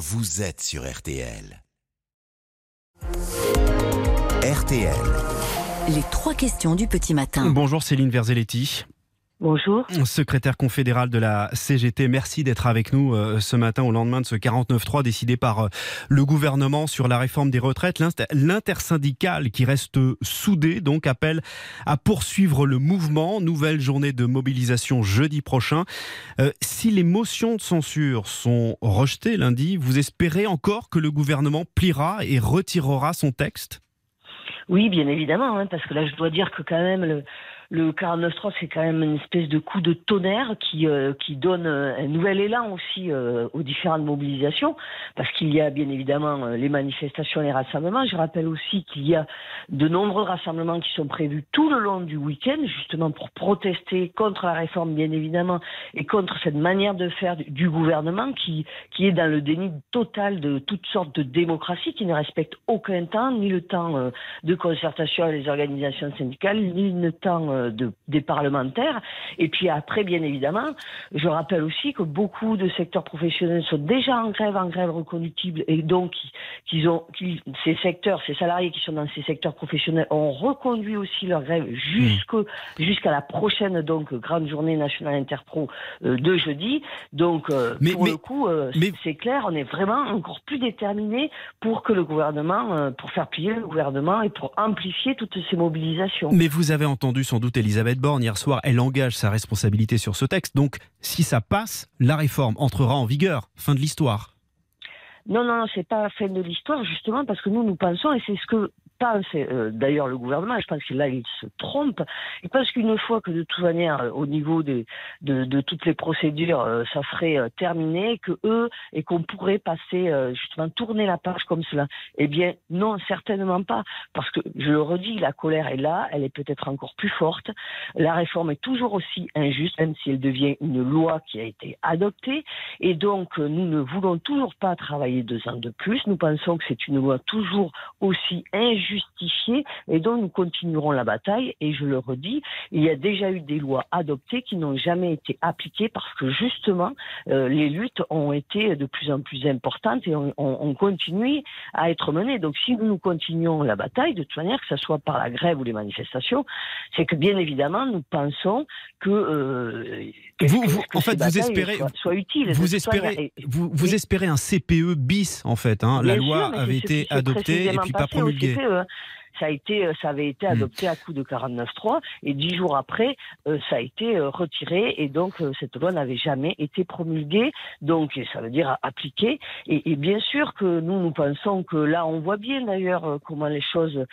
vous êtes sur RTL. RTL. Les trois questions du petit matin. Bonjour Céline Verzelletti. Bonjour. Secrétaire confédérale de la CGT, merci d'être avec nous euh, ce matin au lendemain de ce 49-3 décidé par euh, le gouvernement sur la réforme des retraites. L'intersyndicale qui reste soudée donc appelle à poursuivre le mouvement. Nouvelle journée de mobilisation jeudi prochain. Euh, si les motions de censure sont rejetées lundi, vous espérez encore que le gouvernement pliera et retirera son texte? Oui, bien évidemment, hein, parce que là je dois dire que quand même le le 49.3, c'est quand même une espèce de coup de tonnerre qui, euh, donne euh, un nouvel élan aussi euh, aux différentes mobilisations, parce qu'il y a bien évidemment les manifestations les rassemblements. Je rappelle aussi qu'il y a de nombreux rassemblements qui sont prévus tout le long du week-end, justement pour protester contre la réforme, bien évidemment, et contre cette manière de faire du gouvernement qui, qui est dans le déni total de toutes sortes de démocratie, qui ne respecte aucun temps, ni le temps de concertation avec les organisations syndicales, ni le temps de, des parlementaires. Et puis après, bien évidemment, je rappelle aussi que beaucoup de secteurs professionnels sont déjà en grève, en grève reconductible, et donc qu'ils ont, ces secteurs, ces salariés qui sont dans ces secteurs professionnels ont reconduit aussi leur grève mmh. jusqu'à la prochaine donc grande journée nationale interpro euh, de jeudi. Donc euh, mais, pour le coup, euh, c'est clair, on est vraiment encore plus déterminé pour que le gouvernement, pour faire plier le gouvernement et pour amplifier toutes ces mobilisations. Mais vous avez entendu sans doute Elisabeth Borne hier soir, elle engage sa responsabilité sur ce texte. Donc, si ça passe, la réforme entrera en vigueur. Fin de l'histoire. Non, non, c'est pas la fin de l'histoire, justement, parce que nous, nous pensons, et c'est ce que pense euh, d'ailleurs le gouvernement, je pense que là il se trompe, il pense qu'une fois que de toute manière euh, au niveau de, toutes les procédures euh, ça serait terminé, que eux et qu'on pourrait passer justement tourner la page comme cela. Eh bien non, certainement pas, parce que je le redis, la colère est là, elle est peut-être encore plus forte, la réforme est toujours aussi injuste, même si elle devient une loi qui a été adoptée, et donc nous ne voulons toujours pas travailler deux ans de plus, nous pensons que c'est une loi toujours aussi injuste justifié et donc nous continuerons la bataille. Et je le redis, il y a déjà eu des lois adoptées qui n'ont jamais été appliquées parce que justement euh, les luttes ont été de plus en plus importantes et on, on, continue à être menées. Donc si nous continuons la bataille, de toute manière, que ce soit par la grève ou les manifestations, c'est que bien évidemment nous pensons que, euh, vous, en fait vous espérez soit, utile. Vous espérez vous, vous espérez un CPE bis en fait. Hein. La loi avait été adoptée et puis pas promulguée. Euh, ça a été, euh, ça avait été hmm. adopté à coup de 49.3 et dix jours après, euh, ça a été retiré et donc cette loi n'avait jamais été promulguée. Donc ça veut dire appliquée. Et, et, bien sûr que nous nous pensons que là, on voit bien d'ailleurs comment les choses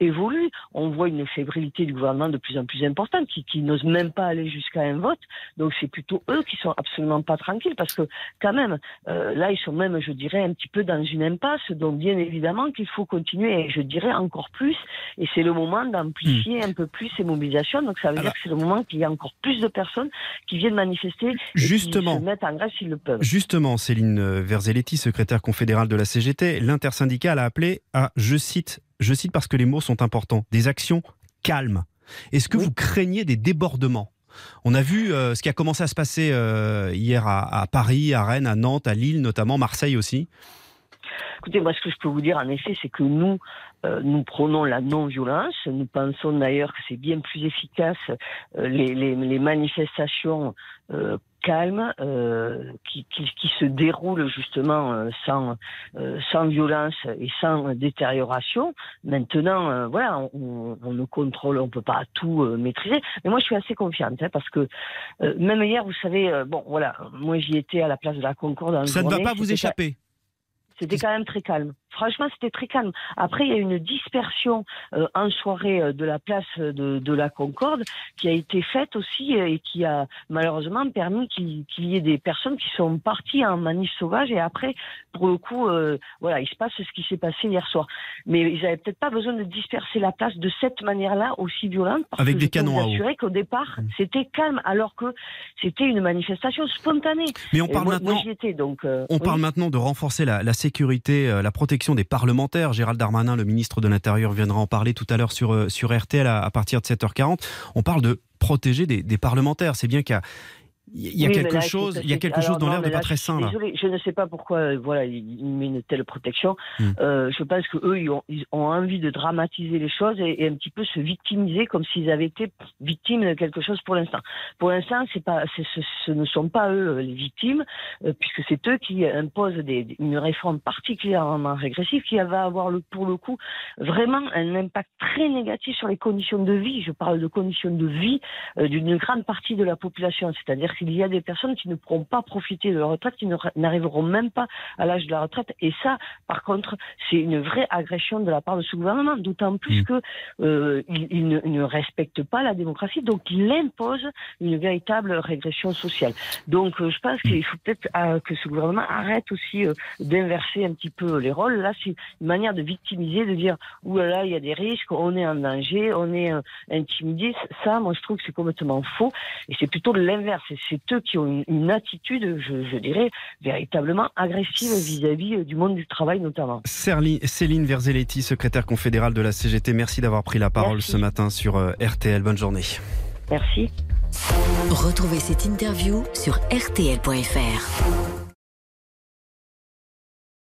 évoluent. On voit une fébrilité du gouvernement de plus en plus importante qui, qui n'ose même pas aller jusqu'à un vote. Donc c'est plutôt eux qui sont absolument pas tranquilles parce que quand même là ils sont même, je dirais, un petit peu dans une impasse. Donc bien évidemment qu'il faut continuer et je dirais encore plus. Et c'est le moment d'amplifier hmm. un peu plus ces mobilisations. Donc ça veut dire que c'est le moment qu'il y a encore plus de personnes qui viennent manifester et justement, qui se mettent en grève s'ils le peuvent. Justement, Céline Verzelletti, secrétaire confédérale de la CGT, l'intersyndicale a appelé à, je cite, je cite parce que les mots sont importants, des actions calmes. Est-ce que vous craignez des débordements? On a vu euh, ce qui a commencé à se passer euh, hier à, à, Paris, à Rennes, à Nantes, à Lille notamment, Marseille aussi. Écoutez, moi, ce que je peux vous dire, en effet, c'est que nous, euh, nous prenons la non-violence. Nous pensons d'ailleurs que c'est bien plus efficace euh, les, les, les, manifestations euh, calmes qui, qui, qui, se déroulent justement sans, sans violence et sans détérioration. Maintenant, voilà, on, on, ne contrôle, on peut pas tout maîtriser. Mais moi, je suis assez confiante hein, parce que même hier, vous savez, bon, voilà, moi j'y étais à la place de la Concorde. Ça ne va pas vous échapper. C'était quand même très calme. Franchement, c'était très calme. Après, il y a une dispersion euh, en soirée euh, de la place de, de, la Concorde qui a été faite aussi euh, et qui a malheureusement permis qu'il y ait des personnes qui sont parties en manif sauvage et après, pour le coup, voilà, il se passe ce qui s'est passé hier soir. Mais ils n'avaient peut-être pas besoin de disperser la place de cette manière-là aussi violente. Parce Avec que des canons à eau. qu'au départ, mmh. c'était calme alors que c'était une manifestation spontanée. Mais on parle maintenant. donc, on parle maintenant de renforcer la, la sécurité, la protection des parlementaires. Gérald Darmanin, le ministre de l'Intérieur, viendra en parler tout à l'heure sur, euh, sur RTL à, partir de 7h40. On parle de protéger des, parlementaires. C'est bien qu'il il y a quelque chose, il y a quelque chose dans l'air de pas très sain là. je ne sais pas pourquoi, euh, voilà, ils mettent une telle protection. Hmm. Euh, je pense que eux, ils ont, ils ont, envie de dramatiser les choses et, un petit peu se victimiser comme s'ils avaient été victimes de quelque chose pour l'instant. Pour l'instant, c'est pas, ce, ce, ne sont pas eux les victimes, euh, puisque c'est eux qui imposent des, une réforme particulièrement régressive qui va avoir le, pour le coup vraiment un impact très négatif sur les conditions de vie. Je parle de conditions de vie d'une grande partie de la population, c'est-à-dire il y a des personnes qui ne pourront pas profiter de leur retraite, qui n'arriveront même pas à l'âge de la retraite. Et ça, par contre, c'est une vraie agression de la part de ce gouvernement, d'autant plus mmh. que euh, il, ne, respecte pas la démocratie, donc il impose une véritable régression sociale. Donc, euh, je pense mmh. qu'il faut peut-être euh, que ce gouvernement arrête aussi d'inverser un petit peu les rôles. Là, c'est une manière de victimiser, de dire ouh là là, il y a des risques, on est en danger, on est intimidé. Ça, moi, je trouve que c'est complètement faux, et c'est plutôt l'inverse c'est eux qui ont une, attitude, je, dirais, véritablement agressive vis-à-vis euh, du monde du travail notamment. Céline Verzelletti, secrétaire confédérale de la CGT, merci d'avoir pris la parole ce matin sur euh, RTL. Bonne journée. Merci. Retrouvez cette interview sur rtl.fr.